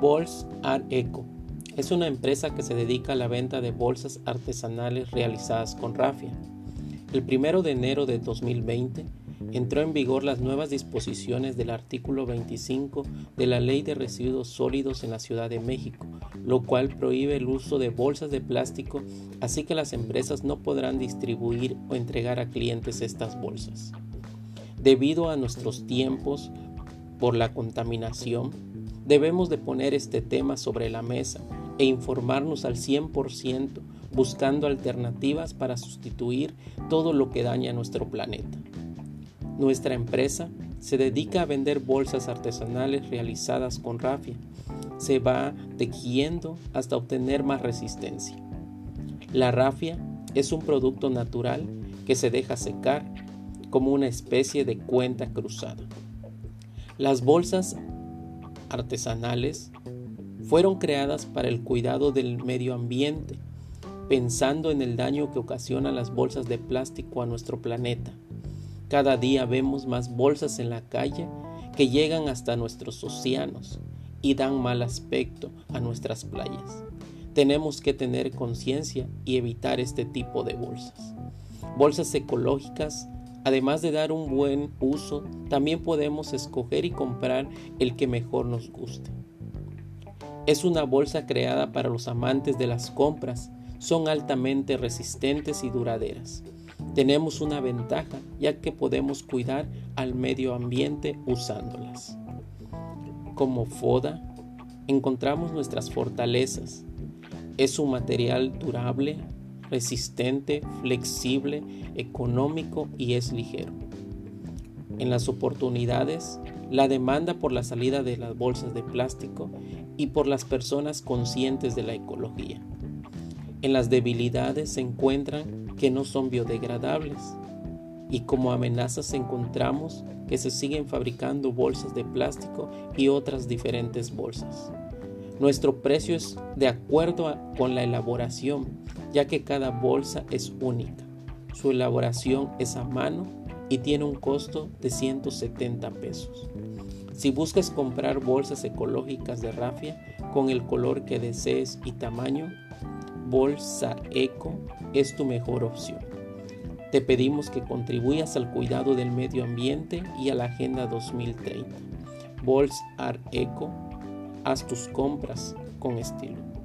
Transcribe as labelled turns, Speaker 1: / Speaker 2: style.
Speaker 1: Bols Art Eco es una empresa que se dedica a la venta de bolsas artesanales realizadas con rafia. El 1 de enero de 2020 entró en vigor las nuevas disposiciones del artículo 25 de la Ley de Residuos Sólidos en la Ciudad de México, lo cual prohíbe el uso de bolsas de plástico, así que las empresas no podrán distribuir o entregar a clientes estas bolsas. Debido a nuestros tiempos por la contaminación, debemos de poner este tema sobre la mesa e informarnos al 100% buscando alternativas para sustituir todo lo que daña nuestro planeta. Nuestra empresa se dedica a vender bolsas artesanales realizadas con rafia. Se va tejiendo hasta obtener más resistencia. La rafia es un producto natural que se deja secar como una especie de cuenta cruzada. Las bolsas artesanales fueron creadas para el cuidado del medio ambiente, pensando en el daño que ocasionan las bolsas de plástico a nuestro planeta. Cada día vemos más bolsas en la calle que llegan hasta nuestros océanos y dan mal aspecto a nuestras playas. Tenemos que tener conciencia y evitar este tipo de bolsas. Bolsas ecológicas, además de dar un buen uso, también podemos escoger y comprar el que mejor nos guste. Es una bolsa creada para los amantes de las compras. Son altamente resistentes y duraderas. Tenemos una ventaja ya que podemos cuidar al medio ambiente usándolas. Como FODA, encontramos nuestras fortalezas. Es un material durable, resistente, flexible, económico y es ligero. En las oportunidades, la demanda por la salida de las bolsas de plástico y por las personas conscientes de la ecología. En las debilidades se encuentran que no son biodegradables y como amenazas encontramos que se siguen fabricando bolsas de plástico y otras diferentes bolsas. Nuestro precio es de acuerdo con la elaboración, ya que cada bolsa es única. Su elaboración es a mano y tiene un costo de 170 pesos. Si buscas comprar bolsas ecológicas de rafia con el color que desees y tamaño, Bolsa Eco es tu mejor opción. Te pedimos que contribuyas al cuidado del medio ambiente y a la Agenda 2030. Bolsa Eco, haz tus compras con estilo.